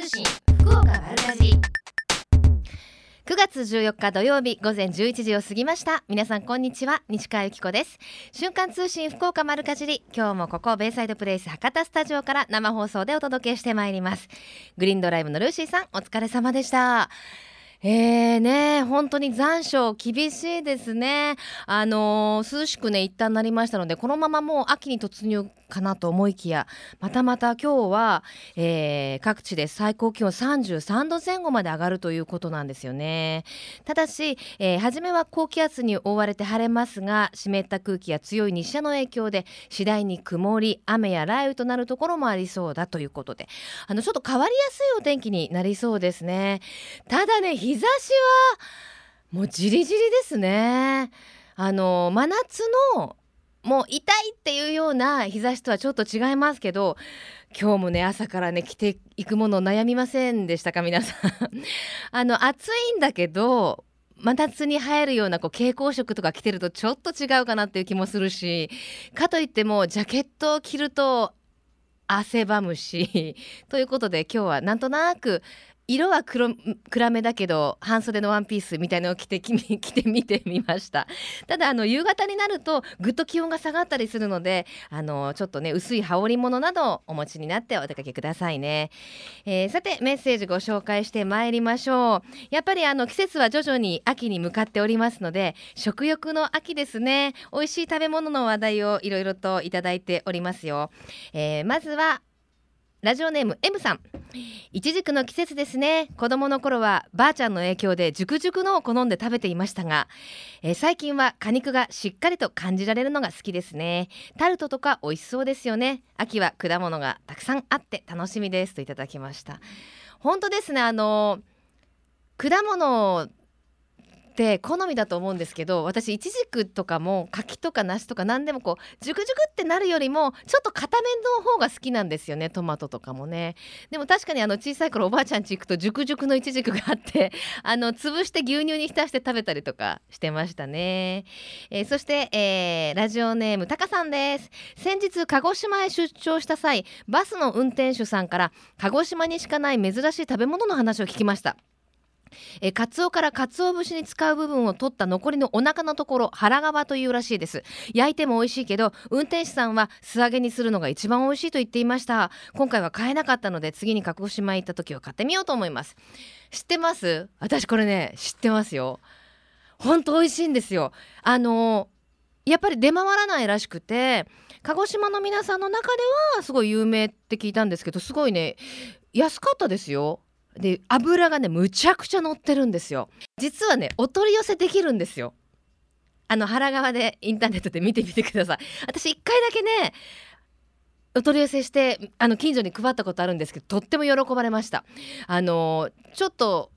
通信福岡丸かじ9月14日土曜日午前11時を過ぎました。皆さんこんにちは。西川由紀子です。瞬間通信福岡丸かじり。今日もここベイサイドプレイス博多スタジオから生放送でお届けしてまいります。グリーンドライブのルーシーさんお疲れ様でした。えーね、本当に残暑厳しいですね。あのー、涼しくね、一旦なりましたので、このままもう秋に突入かなと思いきや、またまた今日は、えー、各地で最高気温33度前後まで上がるということなんですよね。ただし、えー、初めは高気圧に覆われて晴れますが、湿った空気や強い日射の影響で、次第に曇り、雨や雷雨となるところもありそうだということで、あの、ちょっと変わりやすいお天気になりそうですね。ただね、日差しはもうじりじりですね。あの真夏のもう痛いっていうような日差しとはちょっと違いますけど今日もね朝からね着ていくもの悩みませんでしたか皆さん あの暑いんだけど真夏に生えるようなこう蛍光色とか着てるとちょっと違うかなっていう気もするしかといってもジャケットを着ると汗ばむしということで今日はなんとなく色は黒暗めだけど半袖のワンピースみたいのを着て 着てみてみました。ただあの夕方になるとぐっと気温が下がったりするのであのちょっとね薄い羽織物などをお持ちになってお出かけくださいね、えー、さてメッセージご紹介してまいりましょう。やっぱりあの季節は徐々に秋に向かっておりますので食欲の秋ですね。美味しい食べ物の話題をいろいろといただいておりますよ、えー、まずはラジオネーム M さん。いちじくの季節ですね。子供の頃はばあちゃんの影響で熟熟のを好んで食べていましたが、えー、最近は果肉がしっかりと感じられるのが好きですね。タルトとか美味しそうですよね。秋は果物がたくさんあって楽しみです。といただきました。本当ですね。あの果物って好みだと思うんですけど私いちじくとかも柿とか梨とか何でもこうジュクジュクってなるよりもちょっと固めの方が好きなんですよねトマトとかもね。でも確かにあの小さい頃おばあちゃんち行くとジュクジュクのいちじくがあって あの潰して牛乳に浸して食べたりとかしてましたね、えー、そして、えー、ラジオネームたかさんです。先日鹿児島へ出張した際バスの運転手さんから鹿児島にしかない珍しい食べ物の話を聞きました。えカツオからカツオ節に使う部分を取った残りのお腹のところ腹側というらしいです。焼いても美味しいけど運転手さんは素揚げにするのが一番美味しいと言っていました。今回は買えなかったので次に鹿児島行った時は買ってみようと思います。知ってます？私これね知ってますよ。本当美味しいんですよ。あのやっぱり出回らないらしくて鹿児島の皆さんの中ではすごい有名って聞いたんですけどすごいね安かったですよ。で油がねむちゃくちゃ乗ってるんですよ。実はねお取り寄せできるんですよ。あの腹側でインターネットで見てみてください。私一回だけねお取り寄せしてあの近所に配ったことあるんですけどとっても喜ばれました。あのちょっと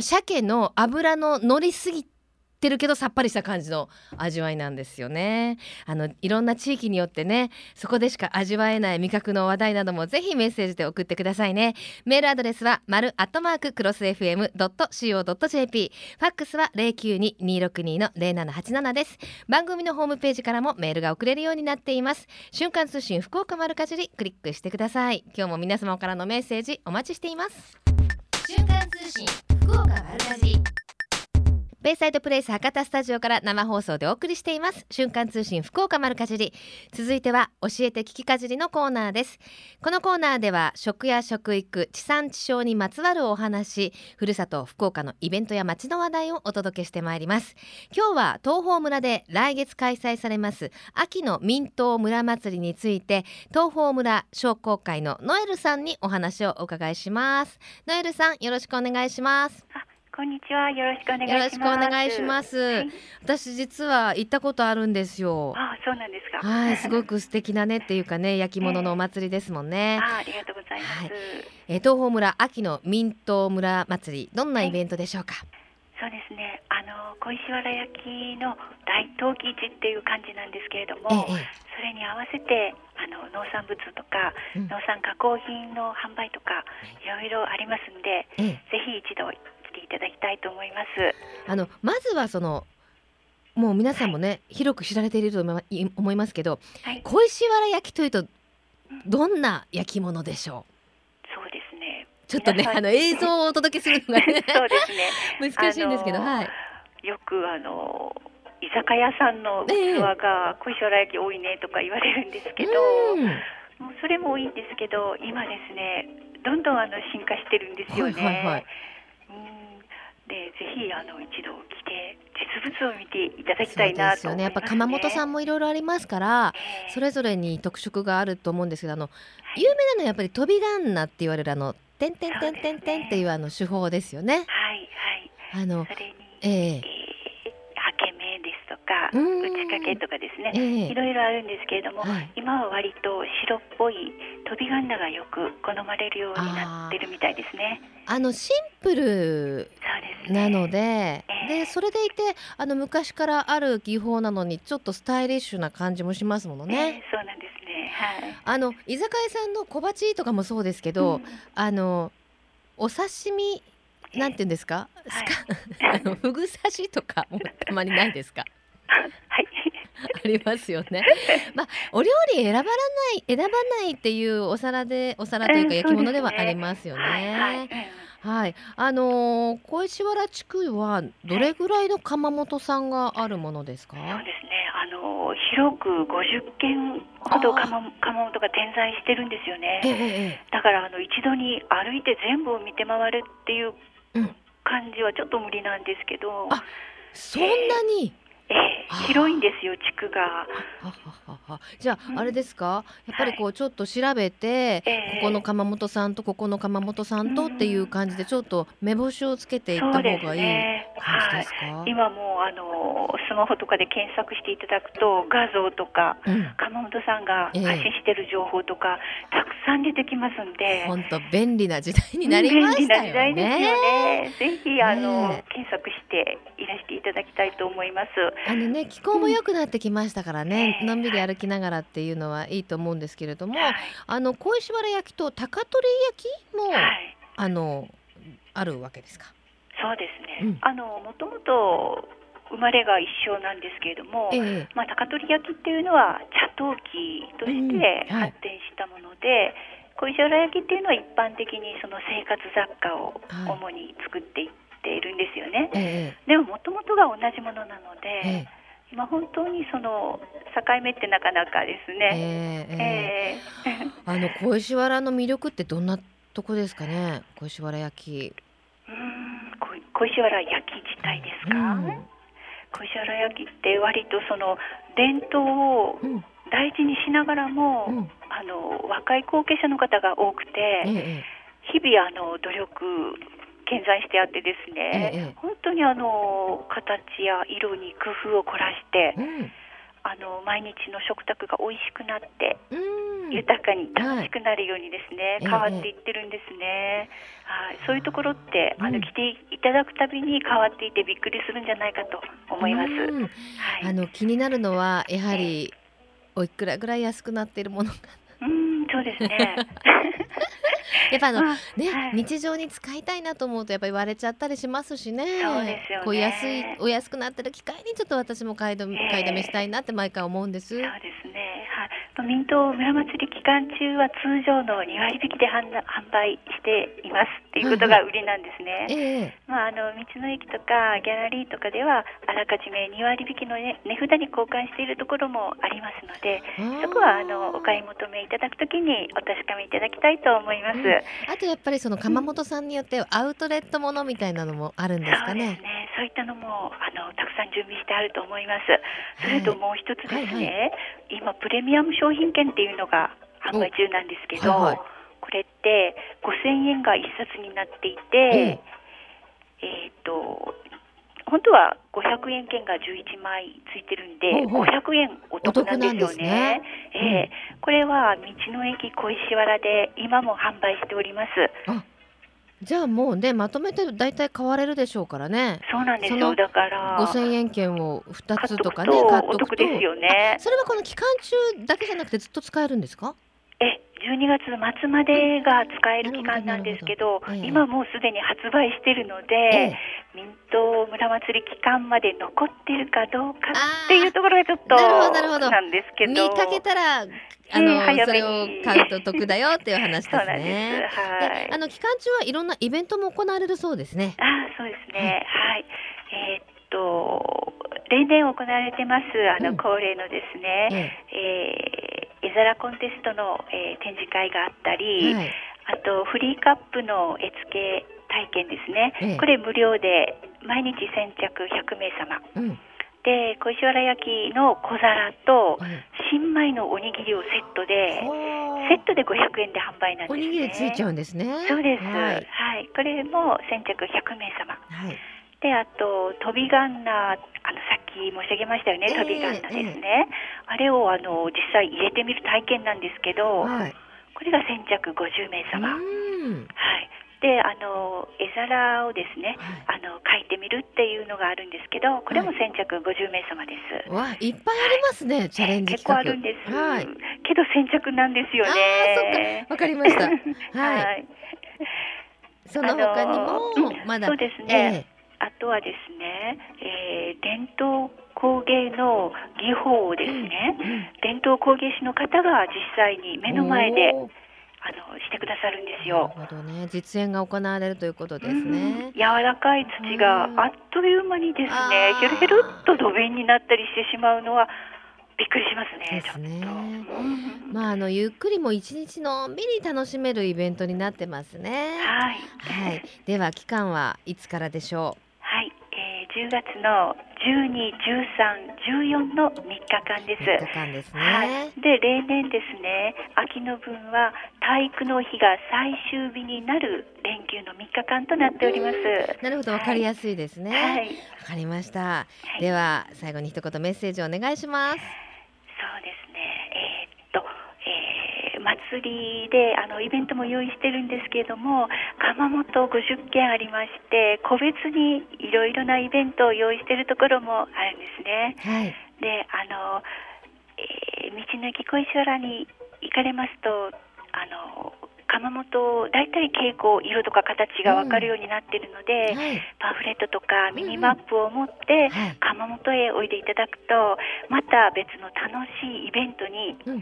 鮭の油の乗りすぎってるけどさっぱりした感じの味わいなんですよね。あのいろんな地域によってねそこでしか味わえない味覚の話題などもぜひメッセージで送ってくださいね。メールアドレスは丸アットマーククロス FM.co.jp ファックスは092262の0787です。番組のホームページからもメールが送れるようになっています。瞬間通信福岡丸かじりクリックしてください。今日も皆様からのメッセージお待ちしています。瞬間通信福岡丸かじり。ベイサイドプレイス博多スタジオから生放送でお送りしています。瞬間通信福岡丸かじり。続いては教えて聞きかじりのコーナーです。このコーナーでは食や食育地産地消にまつわるお話ふるさと福岡のイベントや街の話題をお届けしてまいります。今日は東峰村で来月開催されます秋の民東村祭りについて東峰村商工会のノエルさんにお話をお伺いします。ノエルさんよろしくお願いします。こんにちは。よろしくお願いします。よろしくお願いします。はい、私実は行ったことあるんですよ。あ、そうなんですか。はい、すごく素敵なねっていうかね、焼き物のお祭りですもんね。えー、あ、ありがとうございます。はい、え東峰村秋の民東村祭り、どんなイベントでしょうか？そうですね。あの小石原焼きの大陶器市っていう感じなんですけれども、ええ、それに合わせてあの農産物とか、うん、農産加工品の販売とかいろいろありますんで、え、ぜひ一度ていただきたいと思います。あのまずはそのもう皆さんもね、はい、広く知られていると思いますけど、はい、小石原焼きというとどんな焼き物でしょう？そうですね。ちょっとねあの映像をお届けするのがねそうですね 難しいんですけど、はいよくあの居酒屋さんの器が小石原焼き多いねとか言われるんですけど、うんもうそれもいいんですけど今ですねどんどんあの進化してるんですよね。はいはいはいうんでぜひあの一度来て実物を見ていただきたいなとね。ですよねやっぱ鎌本さんもいろいろありますからええそれぞれに特色があると思うんですけどあの有名なのはやっぱり飛び旦那って言われるあの「てんてんてんてんてん」っていうあの手法ですよね。はいはい。あのそれに、えええー、はけ目ですとかうん打ち掛けとかですね、ええいろいろあるんですけれども、はい今は割と白っぽい飛びガンナがよく好まれるようになってるみたいですね。あのシンプルそうですね。なので、ええでそれでいてあの昔からある技法なのにちょっとスタイリッシュな感じもしますものね。ね、そうなんですね。はい。あの居酒屋さんの小鉢とかもそうですけど、うんあのお刺身なんて言うんですか、はいすか あのふぐ刺しとかもたまにないですか？はい。ありますよね。まあお料理選ばらない選ばないっていうお皿でお皿というかええ焼き物ではありますよね。はいはい。うんはい、あのー小石原地区はどれぐらいの窯元さんがあるものですか？そうですね。あの広く50軒ほど窯窯元が点在してるんですよね。えええだからあの一度に歩いて全部を見て回るっていううん感じはちょっと無理なんですけど、あそんなに。えー広いんですよ地区が。ははははじゃうんああれですか、やっぱりこうちょっと調べて、ええここの窯元さんとここの窯元さんとっていう感じでちょっと目星をつけていった方がいいね。はい感じです。か。今もうあのスマホとかで検索していただくと画像とかうん、鎌本さんがええ発信してる情報とか、たくさん出てきますんで。本当便利な時代になりましたよ便利な時代ですよね。ね。ぜひあの、ね検索していらしていただきたいと思います。あのね気候も良くなってきましたからね、うんのんびり歩きながらっていうのはいいと思うんですけれども、はい。あの小石原焼きと高取焼きも、はい。あのあるわけですか？そうですね。うんあのもともと生まれが一緒なんですけれども、ええまあ高取焼きっていうのは茶陶器としうんてはい発展したもので、小石原焼きっていうのは一般的にその生活雑貨をはい主に作っていっているんですよね。えでももともとが同じものなので、ええ。今本当にその境目ってなかなかですえね。あの小石原の魅力ってどんなとこですかね？小石原焼き。うーんこ小石原焼き自体ですか、うん。小石原焼きって割とその伝統をうん。大事にしながらも、うん。あの若い後継者の方が多くて、ええ。日々あの努力健在してあってですね、ええ本当にあの形や色に工夫を凝らして、うん。あの毎日の食卓が美味しくなってうん。豊かに楽しくなるようにですね、はい変わっていってるんですね。はい、そういうところって、あうん。の来ていただくたびに変わっていてびっくりするんじゃないかと思います。うん。はい。あの気になるのはやはりおいくらぐらい安くなっているものかうん、そうですね。やっぱあのまあね、はい日常に使いたいなと思うとやっぱり割れちゃったりしますしねそうですよねこう安いお安くなってる機会にちょっと私も買いだめええ買いだめしたいなって毎回思うんです。そうですね。民東村祭り期間中は通常の2割引きで販販売していますっていうことが売りなんですね。ええまあ、あの道の駅とかギャラリーとかではあらかじめ2割引きの、ね、値札に交換しているところもありますのでそこはあのお買い求めいただくときにお確かめいただきたいと思います。うんあとやっぱりその窯元さんによってはアウトレットものみたいなのもあるんですかそうですね。ね。そういったのもあのたくさん準備してあると思います。それともう一つですね、はい今プレミアム商品券っていうのが販売中なんですけど、おはいはい。これって5000円が一冊になっていて、ええ。っ、と本当は500円券が11枚ついてるんで、ほうほう。500円お得なんですよね。ね。ええ。これは道の駅小石原で今も販売しております。じゃあもうねまとめて大体買われるでしょうからね。そうなんですよ。だから5000円券を2つとかね買っとくとお得ですよねあそれはこの期間中だけじゃなくてずっと使えるんですか？え12月末までが使える期間なんですけどど今もうすでに発売してるので、え民党村祭り期間まで残ってるかどうかっていうところがちょっとなるほどなんですけど。見かけたらあの、それを買うと得だよっていう話ですね。す。はい、あの期間中はいろんなイベントも行われるそうですね。あそうですね。はい。えー、っと例年行われてますあの、恒例のですね、ええ。えー、絵皿コンテストの、えー、展示会があったり、はい、あとフリーカップの絵付け体験ですね、ええ、これ無料で毎日先着100名様、うん、で小石原焼きの小皿と新米のおにぎりをセットで、セットで500円で販売なんですね。おにぎりついちゃうんですね。そうです、はい、はい、これも先着100名様、はい、であと飛びガンナーあのさっき申し上げましたよね、飛びガンナですね、えー、あれをあの実際入れてみる体験なんですけど、はい、これが先着50名様、はい、であの絵皿をですね、はい、あの描いてみるっていうのがあるんですけどこれも先着50名様です。わいっぱいありますね、チャレンジ結構あるんです。はい。けど先着なんですよね。わかりました。はい。その他にもまだそうですね。えー、あとはですね、えー、伝統工芸の技法をですね、うんうん、伝統工芸士の方が実際に目の前であのしてくださるんですよ。なるほどね。実演が行われるということですね。柔らかい土があっという間にですね、ヘルヘルっと土瓶になったりしてしまうのは。びっくりしますね。ですね。まああのゆっくりも一日のんびり楽しめるイベントになってますね。はい。はい。では期間はいつからでしょう？10月の12、13、14の3日間です。3日間ですね。はい。で、例年ですね、秋の分は体育の日が最終日になる連休の3日間となっております。なるほど、わかりやすいですね。はい。わかりました。はい、では、最後に一言メッセージをお願いします。そうですね。えー、っと、祭りであのイベントも用意してるんですけれども窯元50件ありまして個別にいろいろなイベントを用意しているところもあるんですね。はい、であの、えー、道の駅小石原に行かれますとあの窯元大体傾向色とか形が分かるようになっているので、うん。はい、パンフレットとかミニマップを持って窯元へおいでいただくとまた別の楽しいイベントに巡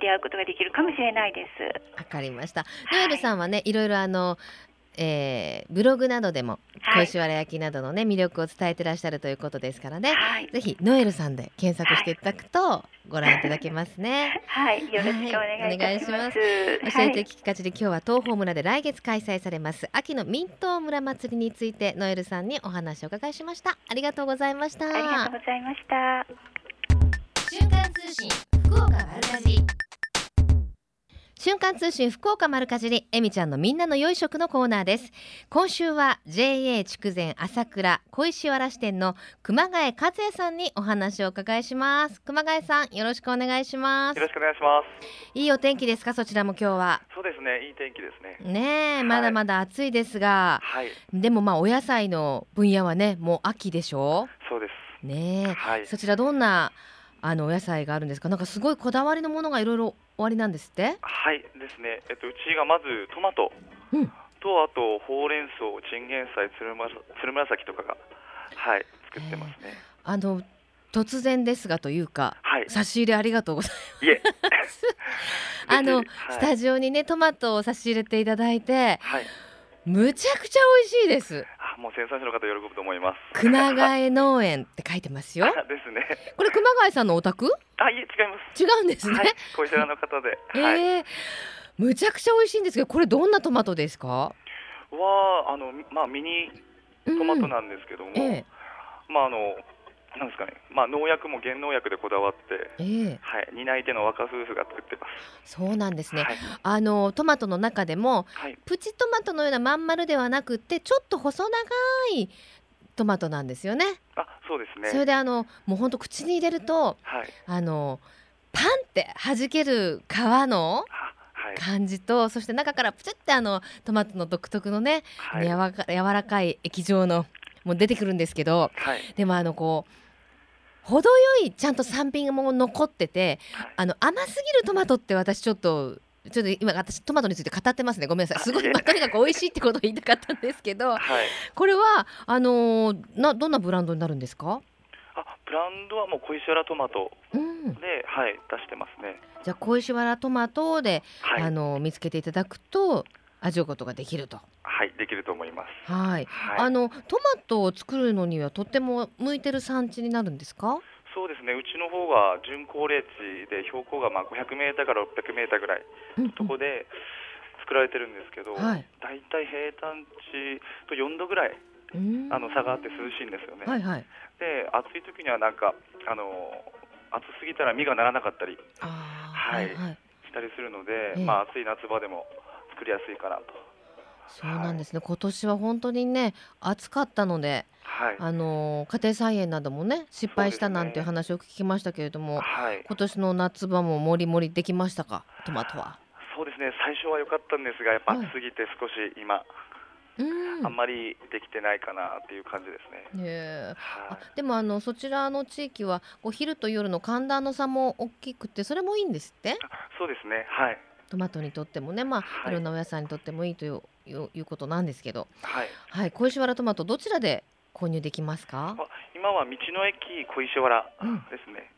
り合うことができるかもしれないです。わかりました。ノエルさんはね、いろいろあのえー、ブログなどでも小石原焼きなどのね魅力を伝えてらっしゃるということですからね、はい、ぜひノエルさんで検索していただくとご覧いただけますね。はい、よろしくお願いします。教えて聞きかじり今日は東峰村で来月開催されます秋の民東村祭りについてノエルさんにお話を伺いしました。ありがとうございました。ありがとうございました。瞬間通信福岡丸かじ瞬間通信福岡丸かじりえみちゃんのみんなの良い食のコーナーです。今週は JA 筑前朝倉小石原支店の熊谷和也さんにお話を伺いします。熊谷さんよろしくお願いします。よろしくお願いします。いいお天気ですか？そちらも今日は。そうですね。いい天気ですね。ねえ、まだまだ暑いですが、はい、でもまあお野菜の分野はねもう秋でしょ？そうです。ねはい、そちらどんなあのお野菜があるんですか？なんかすごいこだわりのものがいろいろ終わりなんですって？はいですね、えっと、うちがまずトマト、うん、とあとほうれん草チンゲン菜つるまつる紫とかがはい作ってますね。あの突然ですがというか、はい、差し入れありがとうございます。あの、はい、スタジオにねトマトを差し入れていただいて、はい、むちゃくちゃ美味しいです。もう生産者の方喜ぶと思います。熊谷農園って書いてますよ。ですね。これ熊谷さんのお宅？あ、いえ違います。違うんですね。はい、小石原の方で。え えー、むちゃくちゃ美味しいんですけど、これどんなトマトですか？はあのまあミニトマトなんですけども、うんえー、まああのなんですかね、まあ、農薬も原農薬でこだわって、えー、はい、担い手の若夫婦が作ってます。そうなんですね。はい、あのトマトの中でも、はい、プチトマトのようなまん丸ではなくて、ちょっと細長いトマトなんですよね。あ、そうですね。それであのもう本当口に入れると、はい、あのパンって弾ける皮の。感じとそして中からプチってあのトマトの独特のね、はい、柔らかい液状のもう出てくるんですけど、はい、でもあのこう程よいちゃんと酸味も残ってて、はい、あの甘すぎるトマトって私ちょっとちょっと今私トマトについて語ってますね。ごめんなさい。すごい、まあ、とにかく美味しいってことを言いたかったんですけど、はい、これはあのー、などんなブランドになるんですか？あブランドはもう小石原トマトで、うん、はい出してますね。じゃあ小石原トマトで、はい、あの見つけていただくと味わうことができるとはいできると思います。はい。はい、あのトマトを作るのにはとっても向いてる産地になるんですか？そうですね。うちの方は準高齢地で標高がまあ500メーターから600メーターぐらいのとこで作られてるんですけど、だいたい平坦地と4度ぐらいあの差があって涼しいんですよね。はいはい、で暑い時にはなんかあの暑すぎたら実がならなかったり、はい、はい、したりするので、えー、まあ暑い夏場でも作りやすいかなと。そうなんですね、はい、今年は本当にね暑かったので、はい、あの家庭菜園などもね失敗したなんていう話を聞きましたけれども、はい、今年の夏場ももりもりできましたか？トマトは。そうですね。最初は良かったんですがやっぱ暑すぎて少し今、うん、あんまりできてないかなっていう感じですね。ねはい、でもあのそちらの地域はこう昼と夜の寒暖の差も大きくてそれもいいんですって？そうですね。はいトマトにとってもね、まあ、はい、いろんなお野菜にとってもいいといういうことなんですけど、はい、はい、小石原トマトどちらで購入できますか？今は道の駅小石原ですね。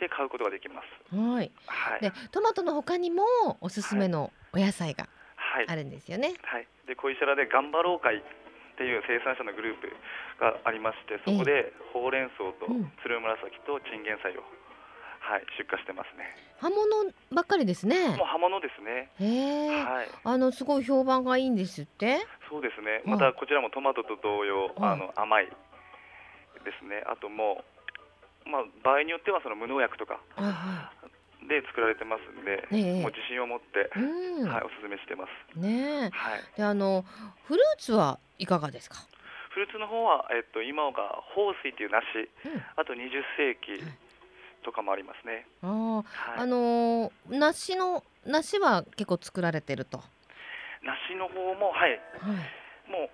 うん、で買うことができます。はい。はい。でトマトの他にもおすすめのお野菜があるんですよね。はい。で小石原で頑張ろう会っていう生産者のグループがありまして、そこでほうれん草とつるむらさきとチンゲン菜をはい出荷してますね。葉物ばっかりですね。もう葉物ですね。へえ。はい。あのすごい評判がいいんですって？そうですね。またこちらもトマトと同様、あの甘いですね。あともうまあ場合によってはその無農薬とか。で作られてますんで、ね、もう自信を持って、うん、はいおすすめしてます。ねはい。であのフルーツはいかがですか？フルーツの方はえっと今が豊水っていう梨、うん、あと20世紀。とかもありますね。あ、はい、あのー、梨の梨は結構作られてると。梨の方もはい、はい、もう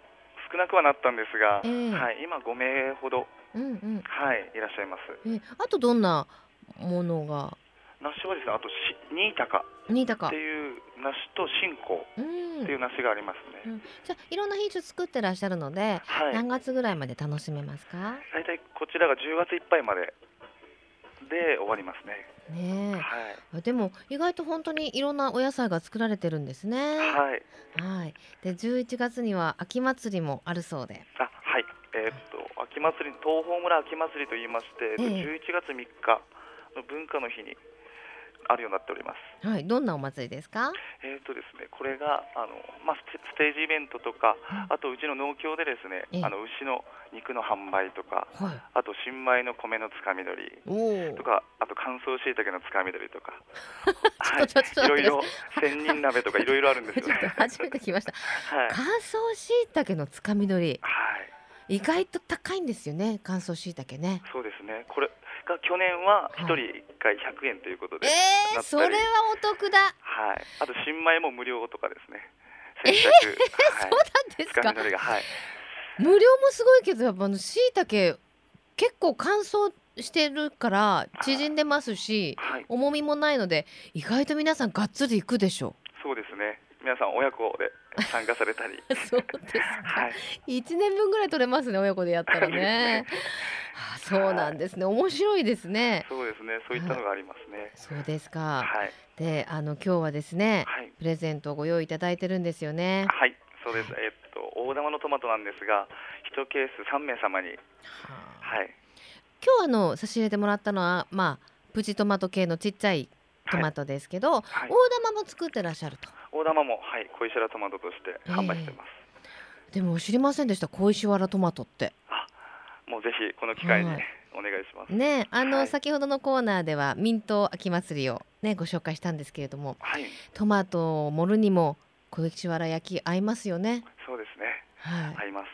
少なくはなったんですが、えー、はい。今5名ほど、うんうん、はいいらっしゃいます。えー、あとどんなものが？梨はですねあとし新高新高っていう梨と新香っていう梨がありますね、うん。うん、じゃあいろんな品種作ってらっしゃるので、はい、何月ぐらいまで楽しめますか？大体こちらが10月いっぱいまでで終わりますね。ねはい、でも意外と本当にいろんなお野菜が作られてるんですね。はい。はい。で11月には秋祭りもあるそうで。あはい。えー、っと秋祭り東峰村秋祭りと言いまして、えー、11月3日の文化の日にあるようになっております。はい、どんなお祭りですか？えっ、とですね、これがあのまあステージイベントとか、あとうちの農協でですね、あの牛の肉の販売とか、はい、あと新米の米のつかみ取りとか、あと乾燥しいたけのつかみ取りとか、はい、いろいろ千人鍋とかいろいろあるんですよね。初めて聞きました。はい、乾燥しいたけのつかみ取り。はい。意外と高いんですよね、乾燥しいたけね。そうですね。これが去年は1人1回100円ということで、えー、それはお得だ。はい。あと新米も無料とかですね。えー、そうなんですか？はい、無料もすごいけどやっぱあのしいたけ結構乾燥してるから縮んでますし、はい、重みもないので意外と皆さんがっつりいくでしょう。そうですね。皆さん親子で 参加されたり。そうですか、はい、1年分ぐらい取れますね親子でやったらね。あそうなんですね。面白いですね。そうですね。そういったのがありますね、そうですか、はい、であの今日はですね、はい、プレゼントをご用意いただいてるんですよね。はい。そうです。えっと大玉のトマトなんですが一ケース三名様に。はい。今日あの差し入れてもらったのはまあプチトマト系のちっちゃいトマトですけど、はい。はい、大玉も作ってらっしゃると大玉もはい小石原トマトとして販売してます、えー、でも知りませんでした小石原トマトって。あもうぜひこの機会に、はい、お願いします。ねあの、はい、先ほどのコーナーではミント秋祭りをねご紹介したんですけれども、はい、トマトを盛るにも小石原焼き合いますよね。そうですね。はい。合います。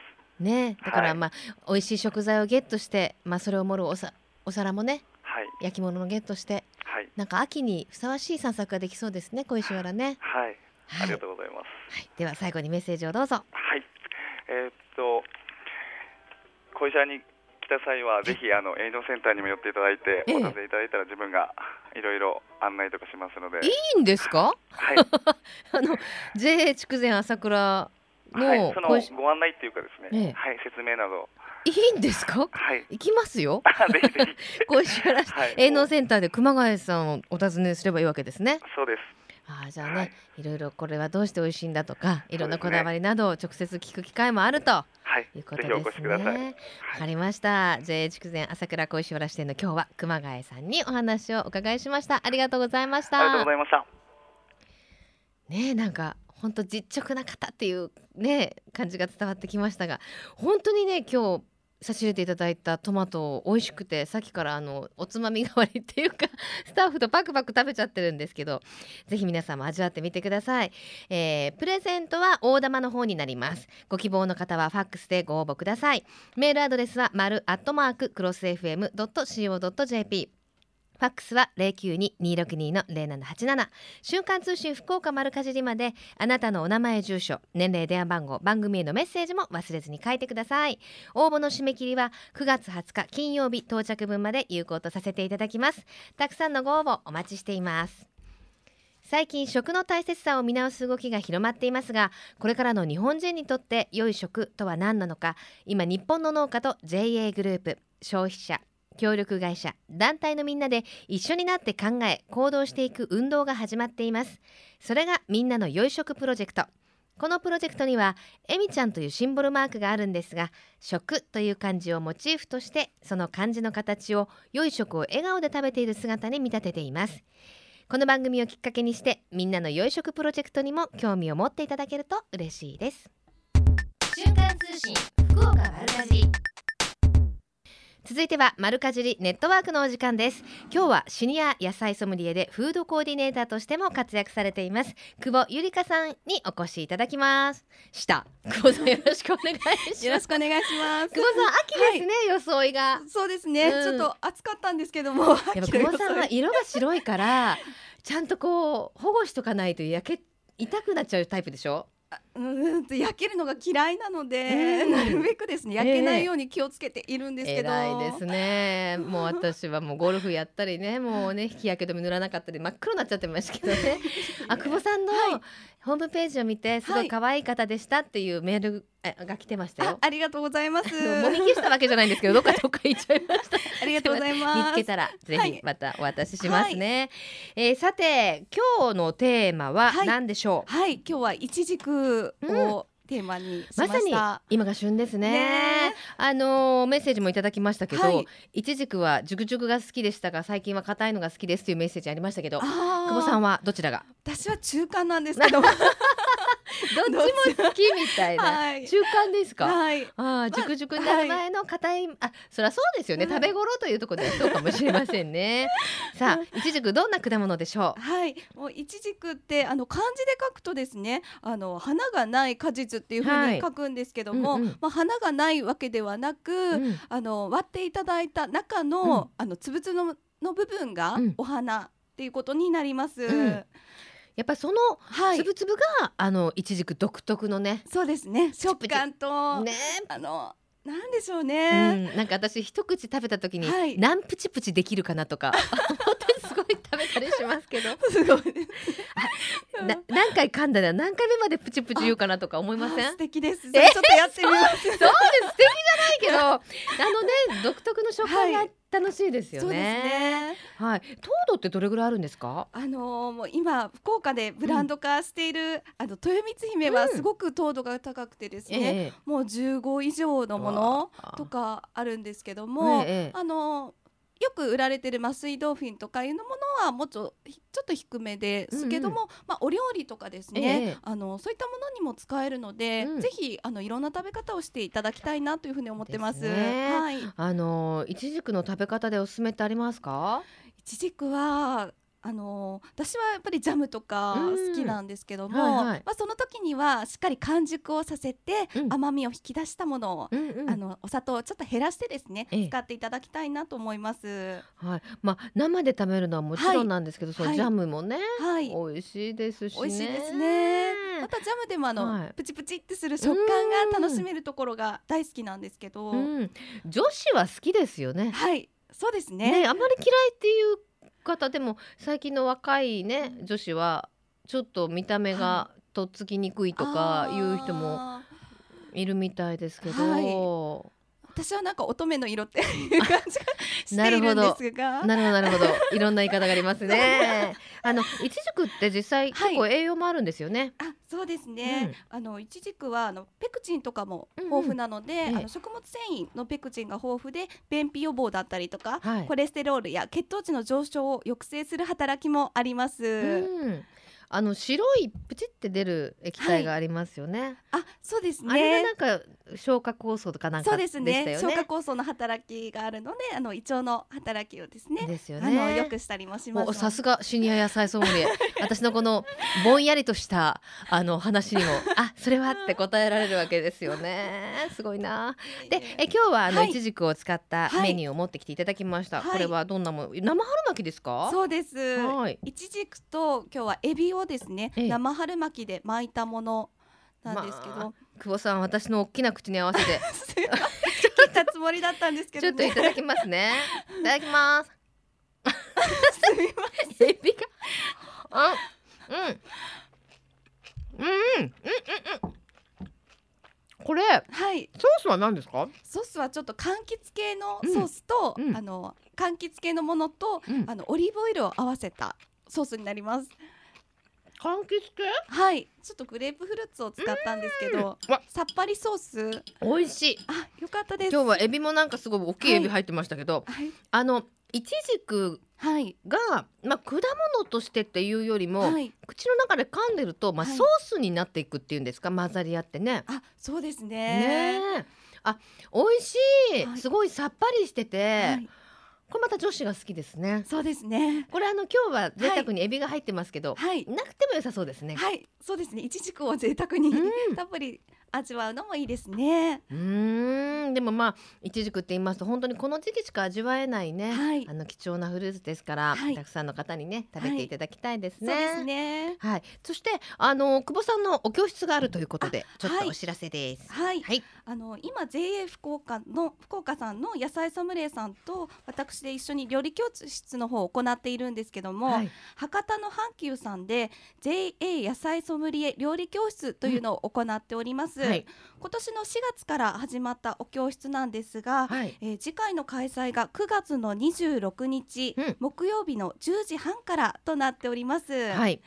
ねだからまあ、美味しい食材をゲットしてまあそれを盛るおさお皿もね、はい、焼き物のゲットしてはい、なんか秋にふさわしい散策ができそうですね小石原ね、はい、はい、ありがとうございます、はい、では最後にメッセージをどうぞ。はい。えー、っと小石原に来た際はぜひあの営業センターにも寄っていただいて、お尋ねいただいたら自分がいろいろ案内とかしますので。いいんですか？はい。あの JA 筑前朝倉の、はい、そのご案内っていうかですね、ええ、はい説明など。いいんですか？はい。行きますよ。ぜひぜひ。小石原営農センターで熊谷さんをお尋ねすればいいわけですね。そうです。あじゃあね、はい、いろいろこれはどうして美味しいんだとかいろんなこだわりなどを直接聞く機会もあると。はい、いうことですね。わ、はい、かりました。JA 筑前朝倉小石原支店の今日は熊谷さんにお話をお伺いしました。ありがとうございました。ありがとうございました。ねなんか本当実直な方っていうね感じが伝わってきましたが本当にね今日差し入れていただいたトマト美味しくてさっきからあのおつまみ代わりっていうか スタッフとパクパク食べちゃってるんですけどぜひ皆さんも味わってみてください、えー、プレゼントは大玉の方になります。ご希望の方はファックスでご応募ください。メールアドレスは丸アットマーククロス FM.co.jp ファックスは零九二二六二の零七八七。瞬間通信福岡丸かじりまで。あなたのお名前住所年齢電話番号番組へのメッセージも忘れずに書いてください。応募の締め切りは九月二十日金曜日到着分まで有効とさせていただきます。たくさんのご応募お待ちしています。最近食の大切さを見直す動きが広まっていますがこれからの日本人にとって良い食とは何なのか。今日本の農家と JA グループ消費者協力会社団体のみんなで一緒になって考え行動していく運動が始まっています。それがみんなの良い食プロジェクト。このプロジェクトにはえみちゃんというシンボルマークがあるんですが食という漢字をモチーフとしてその漢字の形を良い食を笑顔で食べている姿に見立てています。この番組をきっかけにしてみんなの良い食プロジェクトにも興味を持っていただけると嬉しいです。瞬間通信続いては丸かじりネットワークのお時間です。今日はシニア野菜ソムリエでフードコーディネーターとしても活躍されています。久保ゆりかさんにお越しいただきます。した。久保さんよろしくお願いします。よろしくお願いします。久保さん秋ですね、はい、装いが。そうですね、うん、ちょっと暑かったんですけども久保さんは色が白いからちゃんとこう保護しとかないと焼け痛くなっちゃうタイプでしょ？うん焼けるのが嫌いなので、なるべくですね焼けないように気をつけているんですけど、えー、いですね。もう私はもうゴルフやったりねもうね日焼け止め塗らなかったり真っ黒になっちゃってましたけどね。あ久保さんのホームページを見てすごい可愛い方でしたっていうメールが来てましたよ。ありがとうございます。もみ消したわけじゃないんですけど、どっかどっか行っちゃいました。ありがとうございます。見つけたらぜひまたお渡ししますね。はい、えー、さて今日のテーマは何でしょう？はい、はい、今日は一軸を、テーマにまさに今が旬ですね。ねあのメッセージもいただきましたけど、はい、いちじくは熟熟が好きでしたが最近は硬いのが好きですというメッセージありましたけど、久保さんはどちらが？私は中間なんですけど。どっちも好きみたいな、はい、中間ですか？はい。ああ、熟熟になる前の硬い、あ、そりゃそうですよね。食べ頃というところではそうかもしれませんね。さあ、いちじくどんな果物でしょう？はい。もういちじくってあの漢字で書くとですね、あの花がない果実っていうふうに書くんですけども、はいうんうん、まあ花がないわけではなく、うん、あの割っていただいた中の、うん、あのつぶつのの部分がお花っていうことになります。うんやっぱりそのつぶつぶが、はい、あのいちじく独特のねそうですね。食感とね。あのなんでしょうね、うん、なんか私一口食べた時に、はい、何プチプチできるかなとか すごい食べたりしますけど。すごい。な何回噛んだら何回目までプチプチ言うかなとか思いません？素敵です。ちょっとやってみます。そうです。素敵じゃないけど。あのね独特の食感が楽しいですよね。ね。はい。糖度ってどれぐらいあるんですか？あのー、もう今福岡でブランド化している、うん、あの豊光姫はすごく糖度が高くてですね、うんええ、もう15以上のものとかあるんですけども、え、あのーよく売られてる麻酔ドーフィンとかいうのものはもうちょちょっと低めですけども、うんうん、まあ、お料理とかですね、ええ、あのそういったものにも使えるので、うん、ぜひあのいろんな食べ方をしていただきたいなというふうに思ってます。すね、はい。あのいちじくの食べ方でおすすめってありますか？いちじくはあの私はやっぱりジャムとか好きなんですけども、はいはい、まあ、その時にはしっかり完熟をさせて、甘みを引き出したものを、うんうん、あのお砂糖をちょっと減らしてですね、使っていただきたいなと思います。はい。まあ、生で食べるのはもちろんなんですけど、はい、そのジャムもね、はい、美味しいですし、ね、美味しいですね。またジャムでもあの、はい、プチプチってする食感が楽しめるところが大好きなんですけど、うん、女子は好きですよね。はい。そうですね、ね、あまり嫌いっていう方でも最近の若いね女子はちょっと見た目がとっつきにくいとかいう人もいるみたいですけど、はい、私はなんか乙女の色っていう感じがしているんですが。なるほど。なるほどいろんな言い方がありますね。あのいちじくって実際結構栄養もあるんですよね、はい、あそうですね、うん、あのいちじくはあのペクチンとかも豊富なので、うんうん、あの食物繊維のペクチンが豊富で便秘予防だったりとか、はい、コレステロールや血糖値の上昇を抑制する働きもあります、うん。あの白いプチって出る液体がありますよね。はい、あ、そうですね。あれなんか消化酵素とかなんか、ね、そうですね。消化酵素の働きがあるので、あの胃腸の働きをですね。ですよね。あのよくしたりもします。さすがシニア野菜ソムリエ。私のこのぼんやりとしたあの話にも、あ、それはって答えられるわけですよね。すごいな。で、え今日はあの、はい、いちじくを使ったメニューを持ってきていただきました。はい、これはどんなも生春巻きですか？そうです。はい。いちじくと今日はエビをですね、ええ、生春巻きで巻いたものなんですけど、まあ、久保さん私の大きな口に合わせて。切ったつもりだったんですけど、ね、ちょっといただきますね。いただきます。すみません。エビが。あうんうん。うんうんうん。これ、はい、ソースは何ですか？ソースはちょっと柑橘系のソースと、うんうん、あの柑橘系のものと、うん、あのオリーブオイルを合わせたソースになります柑橘系？はい。ちょっとグレープフルーツを使ったんですけどさっぱりソース？美味しい。あよかったです。今日はエビもなんかすごい大きいエビ入ってましたけど、はい、あのいちじくが、まあ、果物としてっていうよりも、はい、口の中で噛んでると、まあ、ソースになっていくっていうんですか、混ざり合ってね。あそうですね。ねあ美味しい、すごいさっぱりしてて。これまた女子が好きですね。そうですね。これあの今日は贅沢にエビが入ってますけど、はい、なくても良さそうですね。はい、そうですね。いちじくを贅沢に、うん、たっぷり味わうのもいいですね。うんでもまあいちじくって言いますと本当にこの時期しか味わえないね、はい、あの貴重なフルーツですから、はい、たくさんの方にね食べていただきたいですね。はい、そうですね。はい。そしてあの久保さんのお教室があるということでちょっとお知らせです。はい。はい、あの今 JA 福岡の福岡さんの野菜ソムリエさんと私で一緒に料理教室の方を行っているんですけども、博多の阪急さんで JA 野菜ソムリエ料理教室というのを行っております。はい、今年の4月から始まったお教室なんですが、はい、えー、次回の開催が9月の26日、うん、木曜日の10時半からとなっております。はい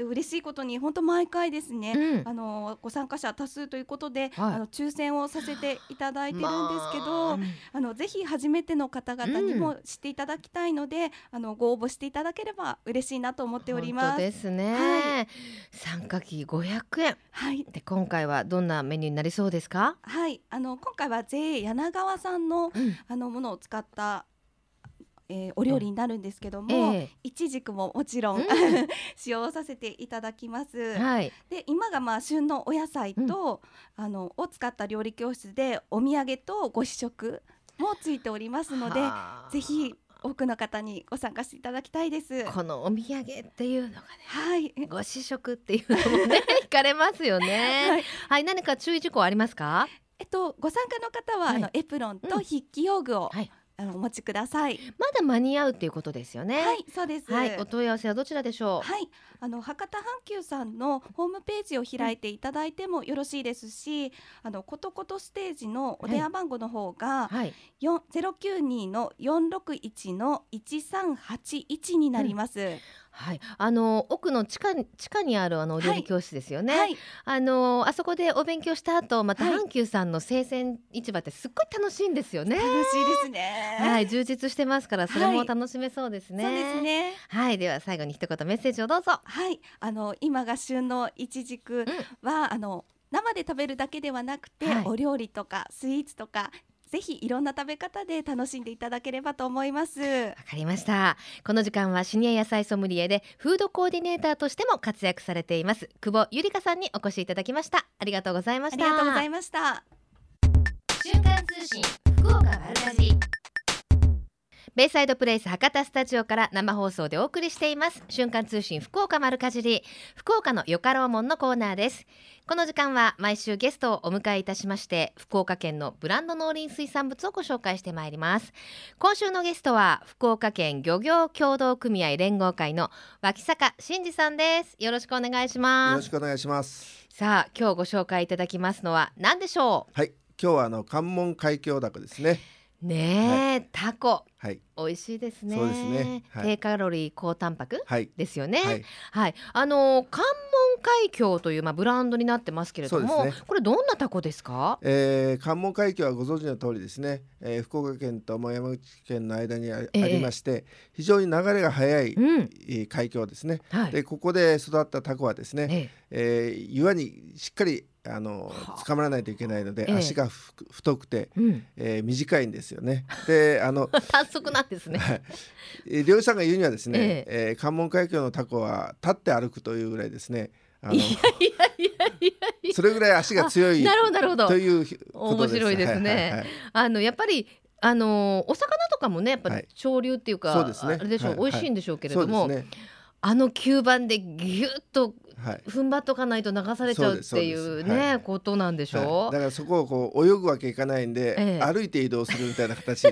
で嬉しいことに本当毎回ですね、うん、あのご参加者多数ということで、はい、あの抽選をさせていただいてるんですけど、まあ、あのぜひ初めての方々にも知っていただきたいので、うん、あのご応募していただければ嬉しいなと思っております。ですね。はい、参加費500円。はい。で今回はどんなメニューになりそうですか？はい。あの今回は JA 柳川さんの、うん、あのものを使ったえー、お料理になるんですけども、えいちじくももちろん、うん、使用させていただきます。はい、で今がまあ旬のお野菜と、うん、あのを使った料理教室でお土産とご試食もついておりますのでぜひ多くの方にご参加していただきたいです。このお土産っていうのがね、はい、ご試食っていうのもね、惹かれますよね。はい、はい、何か注意事項ありますか？えっとご参加の方は、はい、あのエプロンと筆記用具を、はいあのお持ちください。まだ間に合うっていうことですよね。はい、そうです。はい、お問い合わせはどちらでしょう？はい、あの博多阪急さんのホームページを開いていただいてもよろしいですし、うん、あのことことステージのお電話番号の方が四ゼロ九二の四六一の一三八一になります。うんはい、あの奥の地下地下にあるあのお料理教室ですよね。はい、あのあそこでお勉強した後、また阪急さんの生鮮市場ってすっごい楽しいんですよね。楽しいですね。はい、充実してますからそれも楽しめそうですね。そうですね。はい、では最後に一言メッセージをどうぞ。はい、あの今が旬のいちじくは、うん、あの生で食べるだけではなくて、はい、お料理とかスイーツとかぜひいろんな食べ方で楽しんでいただければと思います。わかりました。この時間はシニア野菜ソムリエでフードコーディネーターとしても活躍されています久保ゆりかさんにお越しいただきました。ありがとうございました。ありがとうございました。瞬間通信福岡丸かじりベイサイドプレイス博多スタジオから生放送でお送りしています。瞬間通信福岡丸かじり福岡のよかろうもんのコーナーです。この時間は毎週ゲストをお迎えいたしまして福岡県のブランド農林水産物をご紹介してまいります。今週のゲストは福岡県漁業協同組合連合会の脇坂真二さんです。よろしくお願いします。よろしくお願いします。さあ今日ご紹介いただきますのは何でしょう？はい今日はあの関門海峡ダコですねねえ、はい、タコはい、美味しいですね。そうですね。はい、低カロリー高タンパク、はい、ですよね。はい、はい、あの関門海峡というまあブランドになってますけれども、ね、これどんなタコですか？えー、関門海峡はご存知の通りですね。えー、福岡県と山口県の間にあ,、りまして、非常に流れが速い、うん、海峡ですね。はい、でここで育ったタコはですね、ええー、岩にしっかりあの捕まらないといけないので、足が太くて、うん、えー、短いんですよね。であの 速なんですね。漁師さんが言うにはですね、ええ。えー、関門海峡のタコは立って歩くというぐらいですね。あのいやいやいやいやそれぐらい足が強いなるほどなるほど。という面白いですね。あのやっぱりあのお魚とかもねやっぱり潮流っていうか、はい、そうですね、あれでしょう、はい、美味しいんでしょうけれども、ね、あの吸盤でぎゅっと踏ん張っとかないと流されちゃうっていうね、はい、ことなんでしょ？う、はい、だからそこをこう泳ぐわけいかないんで、ええ、歩いて移動するみたいな形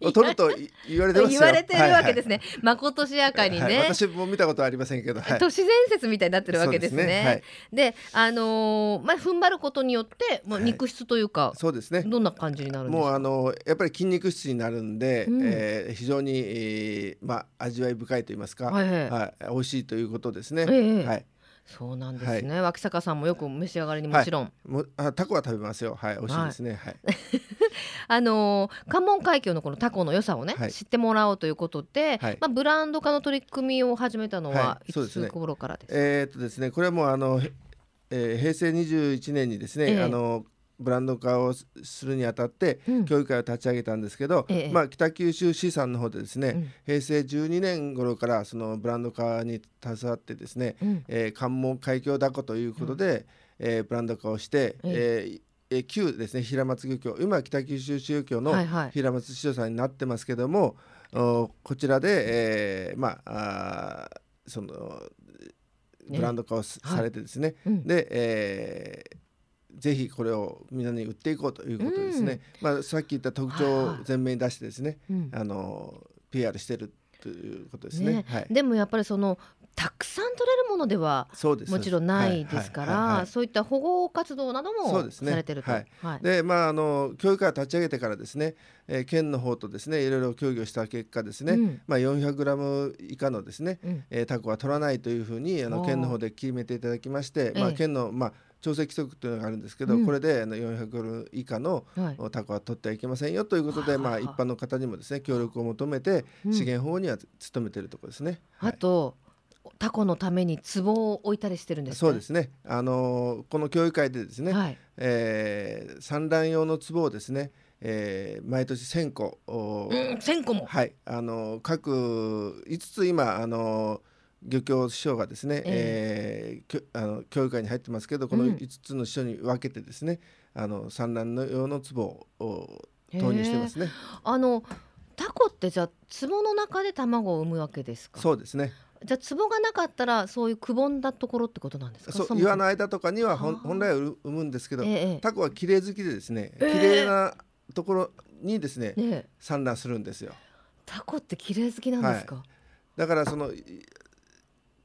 を取ると言われてます言われてるわけですね、はいはい、まことしやかにね、私も見たことありませんけど、都市伝説みたいになってるわけですね。で、ね、あのー、まあ踏ん張ることによってもう肉質というか、そうですね。どんな感じになるもうあのやっぱり筋肉質になるんで、うん、えー、非常に、えー、まあ味わい深いと言いますか、はいはい。はい、美味しいということですね、えー、はいそうなんですね、はい、脇坂さんもよく召し上がりにもちろん、はい、もあタコは食べますよ。はい美味しいですね。はい、あのー、関門海峡のこのタコの良さをね、はい、知ってもらおうということで、まあブランド化の取り組みを始めたのはい。つ頃からですか、ね、えー、っとですねこれはもうあの、えー、平成21年にですね、えー、あのブランド化をするにあたって、協議会を立ち上げたんですけど、ええ、まあ、北九州市さんの方でですね、うん、平成12年頃からそのブランド化に携わってですね、うん、えー、関門海峡だこということで、うん、えー、ブランド化をして、ええ。ー、旧ですね平松漁協今北九州市漁協の平松市長さんになってますけども、はいはい、こちらで、えー、まああそのブランド化をされてですね、はい、で、えーぜひこれをみんなに売っていこうということですね、うん、まあ、さっき言った特徴を前面に出してですね、あの PR してるということですね、ね、はい、でもやっぱりそのたくさん取れるものではもちろんないですからそういった保護活動などもされてると。はい。はい、でまああの教育会を立ち上げてからですね、えー、県の方とですねいろいろ協議をした結果ですね、うん、まあ 400g 以下のですね、うん、えー、タコは取らないというふうにあの県の方で決めていただきまして、まあ県のまあ調整規則というのがあるんですけど、うん、これで400ドル以下のタコは取ってはいけませんよということで、はい、まあ、一般の方にもですね協力を求めて資源保護には努めているところですね。あと、タコのために壺を置いたりしてるんです、ね、そうですね。あのこの協議会でですね、はい、えー、産卵用の壺をですね、えー、毎年1000個、うん、1000個も。はい。あの各5つ今あの漁協師匠がですね、えー、えー、あの教育会に入ってますけどこの5つの師匠に分けてですね、うん、あの産卵の用の壺を投入してますね。あのタコってじゃあ壺の中で卵を産むわけですか？そうですね。じゃあ壺がなかったらそういうくぼんだところってことなんですか？そう岩の間とかには本来は産むんですけど、えタコは綺麗好きでですね、綺麗なところにですね、ね産卵するんですよ。タコって綺麗好きなんですか？はい、だからその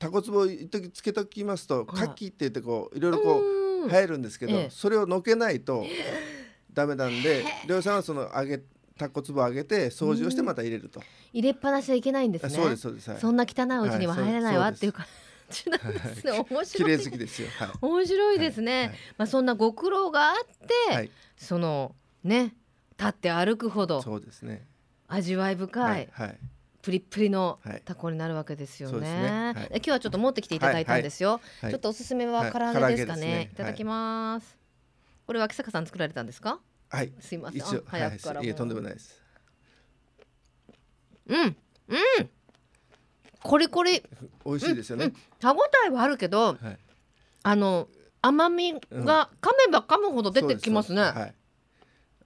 タコツボ一時つけときますとカッキって言ってこういろいろこう入るんですけど、それをのけないとダメなんで漁師さんはその上げタコツボ上げて掃除をしてまた入れると、入れっぱなしはいけないんですね。そうですそうです、はい、そんな汚いうちには入れないわっていう感じなんですね、面白い。綺麗好きですよ、はい、面白いですね、はい、まあそんなご苦労があって、そのね立って歩くほどそうですね。味わい深い、はいプリップリのタコになるわけですよね。はいね。はい、今日はちょっと持ってきていただいたんですよ。はいはい、ちょっとおすすめは唐揚げですかね。い。ただきます。これ脇坂さん作られたんですか？はい。すいません。早くからはい、いえとんでもないです。うん。うん。コリコリ。美味しいですよね、歯ごたえはあるけど、はい。あの甘みが噛めば噛むほど出てきますね、は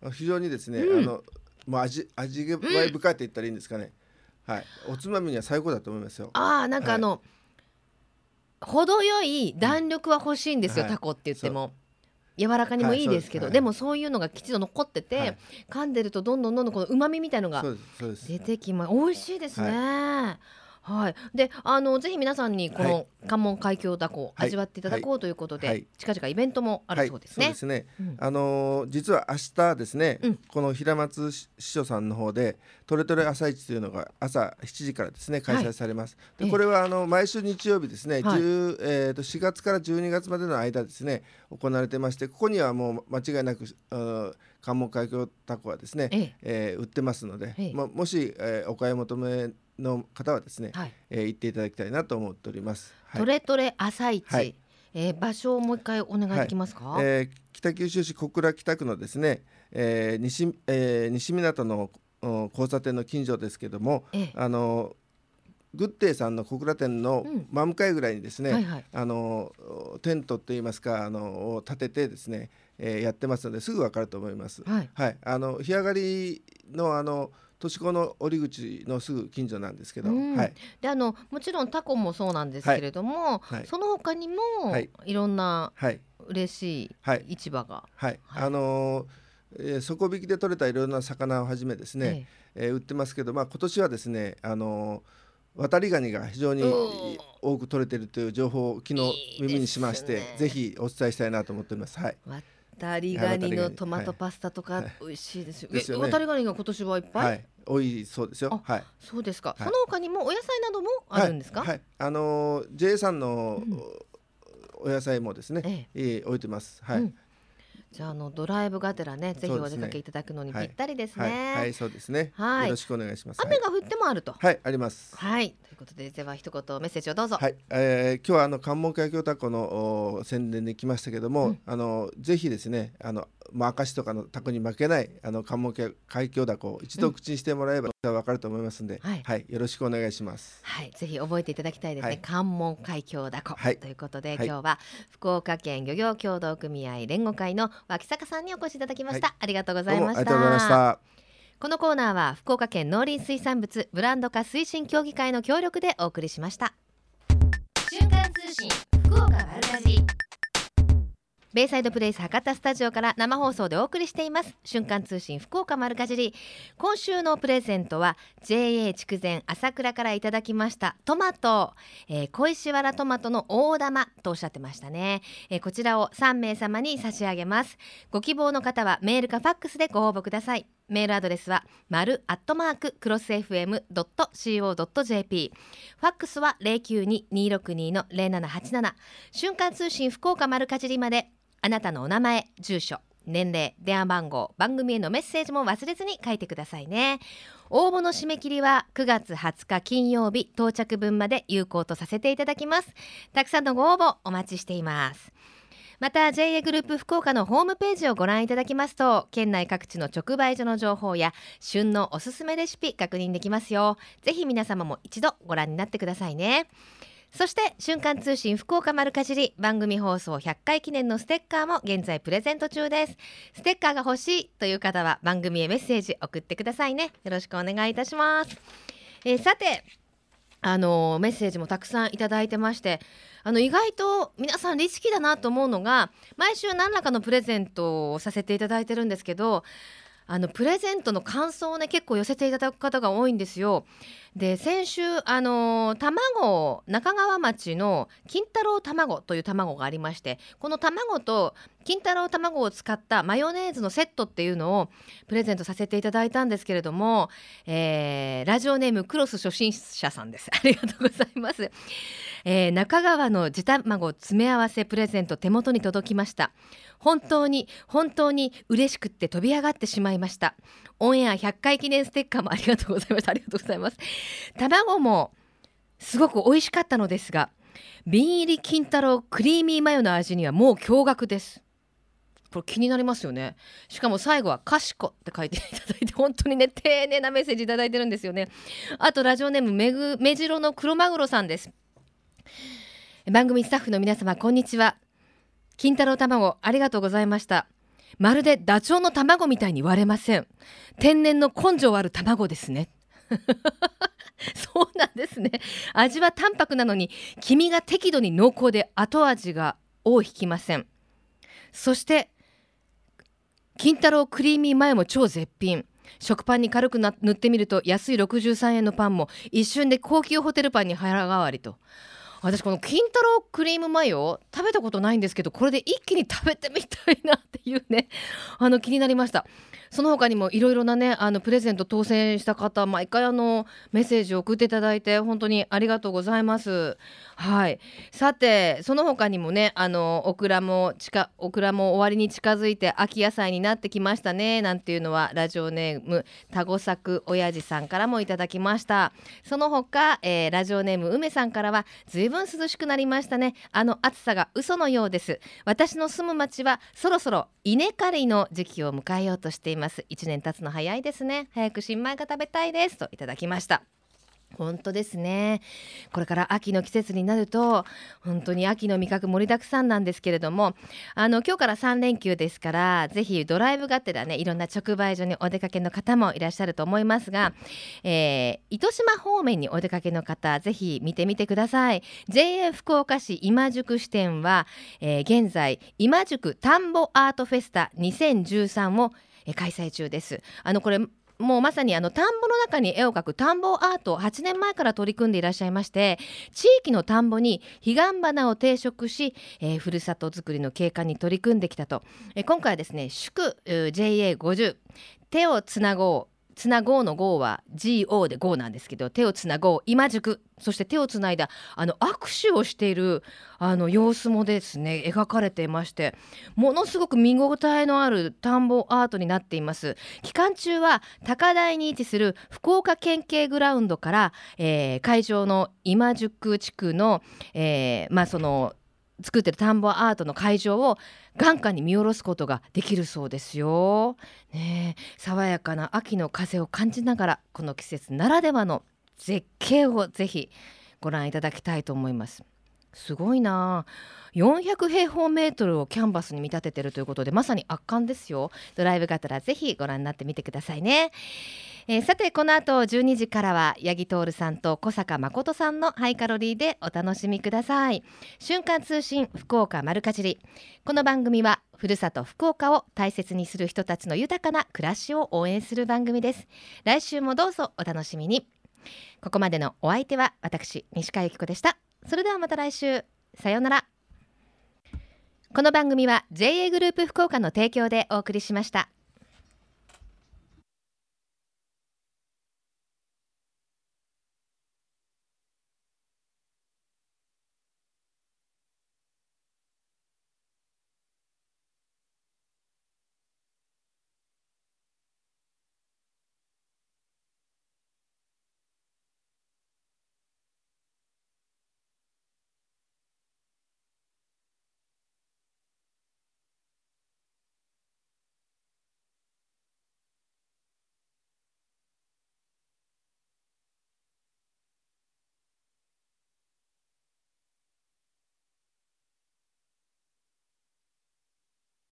い。非常にですね、うん。あのもう味味わい深いって言ったらいいんですかね、はい。おつまみには最高だと思いますよ。ああなんかあの、程よい弾力は欲しいんですよ、はい。タコって言っても。柔らかにもいいですけど、はいです。はいでもそういうのがきちんと残ってて、はい。噛んでるとどんどんどんどんこの旨味みたいのが出てきます。美味しいですね。はい、であのぜひ皆さんにこはの関門海峡ダコをはい。味わっていただこうということで、はい。近々イベントもあるそうですね。はい、そうですね。うん。あのー実は明日ですね、うん。この平松師匠さんの方でトレトレ朝市というのが朝7時からですね開催されます。ええ。でこれはあの毎週日曜日ですね、はい。10えー、と4月から12月までの間ですね行われてましてここにはもう間違いなく関門海峡タコはですね、ええ。えー売ってますので、ええ。まあ、もし、えーお買い求めの方はですね、はい。えー行っていただきたいなと思っております。はい。トレトレ朝市、はい。えー場所をもう一回お願いできますか？えー北九州市小倉北区のですね、えー西えー西港のお交差点の近所ですけども、ええ。あのグッデイさんの小倉店のうん。真向かいぐらいにですね、はいはい。あのおテントといいますかあのを建ててですね、えーやってますのですぐわかると思います。はい。はい、あの日上がりのあの都市高の折り口のすぐ近所なんですけど、うん。はい、であのもちろんタコもそうなんですけれども、はい。その他にも、はい。い、ろんなはい、嬉しはい。い市場が、はい、はい。あのーえー底引きで取れたいろんな魚をはじめですね、えー売ってますけど、まあ、今年はですね、あのー渡りガニが非常に多く取れているという情報を昨日耳にしましてぜひお伝えしたいなと思っております。はい、渡りガニのはいトマトパスタとかはい。美味しいですよ。ですよね。え渡りガニが今年はいっぱい、はい、多いそうですよ。あはい。そうですか、はい。その他にもお野菜などもあるんですか、はい、はい。あのー JA さんのうん。お野菜もですね、ええ。ー置いてます。はい。うんじゃああのドライブがてらねぜひお出かけいただくのにぴったりですね。はい、はい、そうですね。はいよろしくお願いします。雨が降ってもあると。はい、はい、あります。はい、ということででは一言メッセージをどうぞ。はい、えー今日はあの関門海峡タコのお宣伝に来ましたけども、うんあのぜひですねあのまあ明石とかのタコに負けないあの関門海峡タコを一度口にしてもらえばわかると思いますんで、はいよろしくお願いします。はい、ぜひ覚えていただきたいですね。はい関門海峡だこ、はいということで、はい今日は福岡県漁業協同組合連合会の脇坂さんにお越しいただきました。はありがとうございました。ありがとうございました。このコーナーは福岡県農林水産物ブランド化推進協議会の協力でお送りしました。瞬間通信福岡丸かじり。ベイサイドプレイス博多スタジオから生放送でお送りしています。瞬間通信福岡丸かじり。今週のプレゼントは JA 筑前朝倉からいただきましたトマト、えー小石原トマトの大玉とおっしゃってましたね、えーこちらを3名様に差し上げます。ご希望の方はメールかファックスでご応募ください。メールアドレスは丸アットマーククロス FM.co.jp ファックスは092-262-0787瞬間通信福岡丸かじりまであなたのお名前住所年齢電話番号番組へのメッセージも忘れずに書いてくださいね。応募の締め切りは9月20日金曜日到着分まで有効とさせていただきます。たくさんのご応募お待ちしています。また JA グループ福岡のホームページをご覧いただきますと県内各地の直売所の情報や旬のおすすめレシピ確認できますよ。ぜひ皆様も一度ご覧になってくださいね。そして瞬間通信福岡丸かじり番組放送100回記念のステッカーも現在プレゼント中です。ステッカーが欲しいという方は番組へメッセージ送ってくださいね。よろしくお願いいたします、えーさてあのーメッセージもたくさんいただいてましてあの意外と皆さんリスキーだなと思うのが毎週何らかのプレゼントをさせていただいてるんですけどあのプレゼントの感想をね結構寄せていただく方が多いんですよ。で先週あの卵中川町の金太郎卵という卵がありましてこの卵と金太郎卵を使ったマヨネーズのセットっていうのをプレゼントさせていただいたんですけれども、えーラジオネームクロス初心者さんです。ありがとうございます、えー中川の地卵詰め合わせプレゼント手元に届きました。本当に本当に嬉しくって飛び上がってしまいました。オンエア100回記念ステッカーもありがとうございました。ありがとうございます。卵もすごく美味しかったのですが瓶入り金太郎クリーミーマヨの味にはもう驚愕です。これ気になりますよね。しかも最後は「かしこ」って書いていただいて 本当にね丁寧なメッセージいいてるんですよね。あとラジオネームめぐ目白の黒マグロさんです。番組スタッフの皆様こんにちは。金太郎卵ありがとうございました。まるでダチョウの卵みたいに割れません。天然の根性ある卵ですね。そうなんですね。味は淡白なのに黄身が適度に濃厚で後味が尾を引きません。そして金太郎クリーミー前も超絶品。食パンに軽く塗ってみると安い63円のパンも一瞬で高級ホテルパンに腹代わりと。私この金太郎クリームマヨ食べたことないんですけどこれで一気に食べてみたいなっていうね。あの気になりました。その他にもいろいろなねあのプレゼント当選した方毎回あのメッセージを送っていただいて本当にありがとうございます。はい。さてその他にもねあのオクラも近オクラも終わりに近づいて秋野菜になってきましたねなんていうのはラジオネームタゴサク親父さんからもいただきました。その他、えー、ラジオネーム梅さんからはずいぶん涼しくなりましたね。あの暑さが嘘のようです。私の住む町はそろそろ稲刈りの時期を迎えようとしています。1年経つの早いですね。早く新米が食べたいです。といただきました。本当ですね。これから秋の季節になると本当に秋の味覚盛りだくさんなんですけれどもあの今日から3連休ですからぜひドライブがてらねいろんな直売所にお出かけの方もいらっしゃると思いますが、えー、糸島方面にお出かけの方ぜひ見てみてください。JA 福岡市今宿支店は、えー、現在今宿田んぼアートフェスタ2013を開催中です。あのこれもうまさにあの田んぼの中に絵を描く田んぼアートを8年前から取り組んでいらっしゃいまして地域の田んぼに彼岸花を定食し、えー、ふるさとづくりの景観に取り組んできたと、えー、今回はですね祝 JA50 手をつなごうつなごうのごうは GO で GO なんですけど手をつなごう今塾そして手をつないだあの握手をしているあの様子もですね描かれていましてものすごく見応えのある田んぼアートになっています。期間中は高台に位置する福岡県警グラウンドから、えー、会場の今宿地区の、えー、まあその作ってる田んぼアートの会場を眼下に見下ろすことができるそうですよ。ね爽やかな秋の風を感じながらこの季節ならではの絶景をぜひご覧いただきたいと思います。すごいな400平方メートルをキャンバスに見立ててるということでまさに圧巻ですよドライブがてらぜひご覧になってみてくださいねえー、さてこの後12時からは八木徹さんと小坂誠さんのハイカロリーでお楽しみください。瞬間通信福岡丸かじり。この番組はふるさと福岡を大切にする人たちの豊かな暮らしを応援する番組です。来週もどうぞお楽しみに。ここまでのお相手は私西川由紀子でした。それではまた来週。さようなら。この番組は JA グループ福岡の提供でお送りしました。